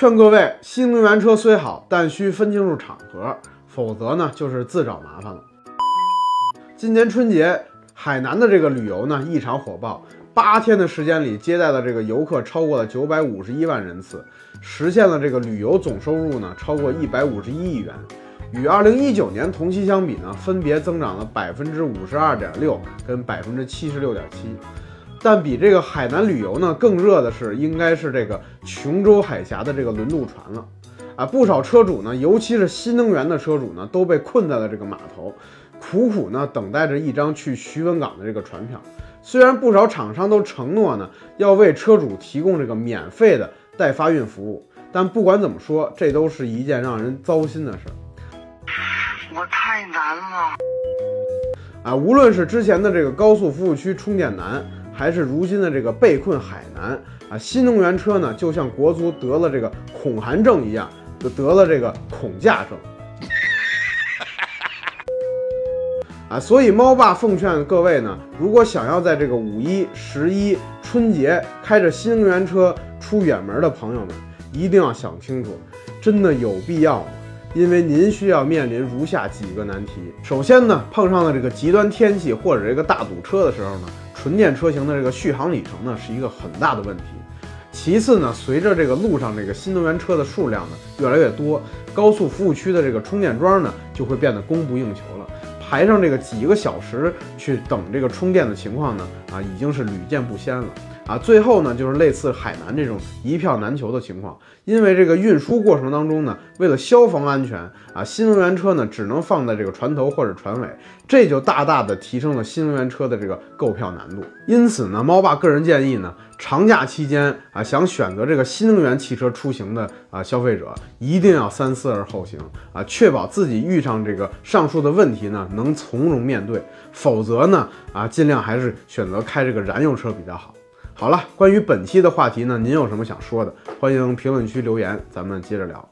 劝各位，新能源车虽好，但需分清楚场合，否则呢就是自找麻烦了。今年春节，海南的这个旅游呢异常火爆，八天的时间里接待的这个游客超过了九百五十一万人次，实现了这个旅游总收入呢超过一百五十一亿元，与二零一九年同期相比呢，分别增长了百分之五十二点六跟百分之七十六点七。但比这个海南旅游呢更热的是，应该是这个琼州海峡的这个轮渡船了，啊，不少车主呢，尤其是新能源的车主呢，都被困在了这个码头，苦苦呢等待着一张去徐闻港的这个船票。虽然不少厂商都承诺呢要为车主提供这个免费的代发运服务，但不管怎么说，这都是一件让人糟心的事儿。我太难了，啊，无论是之前的这个高速服务区充电难。还是如今的这个被困海南啊，新能源车呢，就像国足得了这个恐韩症一样，就得了这个恐驾症 啊。所以猫爸奉劝各位呢，如果想要在这个五一、十一、春节开着新能源车出远门的朋友们，一定要想清楚，真的有必要吗？因为您需要面临如下几个难题。首先呢，碰上了这个极端天气或者这个大堵车的时候呢。纯电车型的这个续航里程呢，是一个很大的问题。其次呢，随着这个路上这个新能源车的数量呢越来越多，高速服务区的这个充电桩呢就会变得供不应求了，排上这个几个小时去等这个充电的情况呢，啊，已经是屡见不鲜了。啊，最后呢，就是类似海南这种一票难求的情况，因为这个运输过程当中呢，为了消防安全啊，新能源车呢只能放在这个船头或者船尾，这就大大的提升了新能源车的这个购票难度。因此呢，猫爸个人建议呢，长假期间啊，想选择这个新能源汽车出行的啊消费者，一定要三思而后行啊，确保自己遇上这个上述的问题呢，能从容面对，否则呢，啊，尽量还是选择开这个燃油车比较好。好了，关于本期的话题呢，您有什么想说的？欢迎评论区留言，咱们接着聊。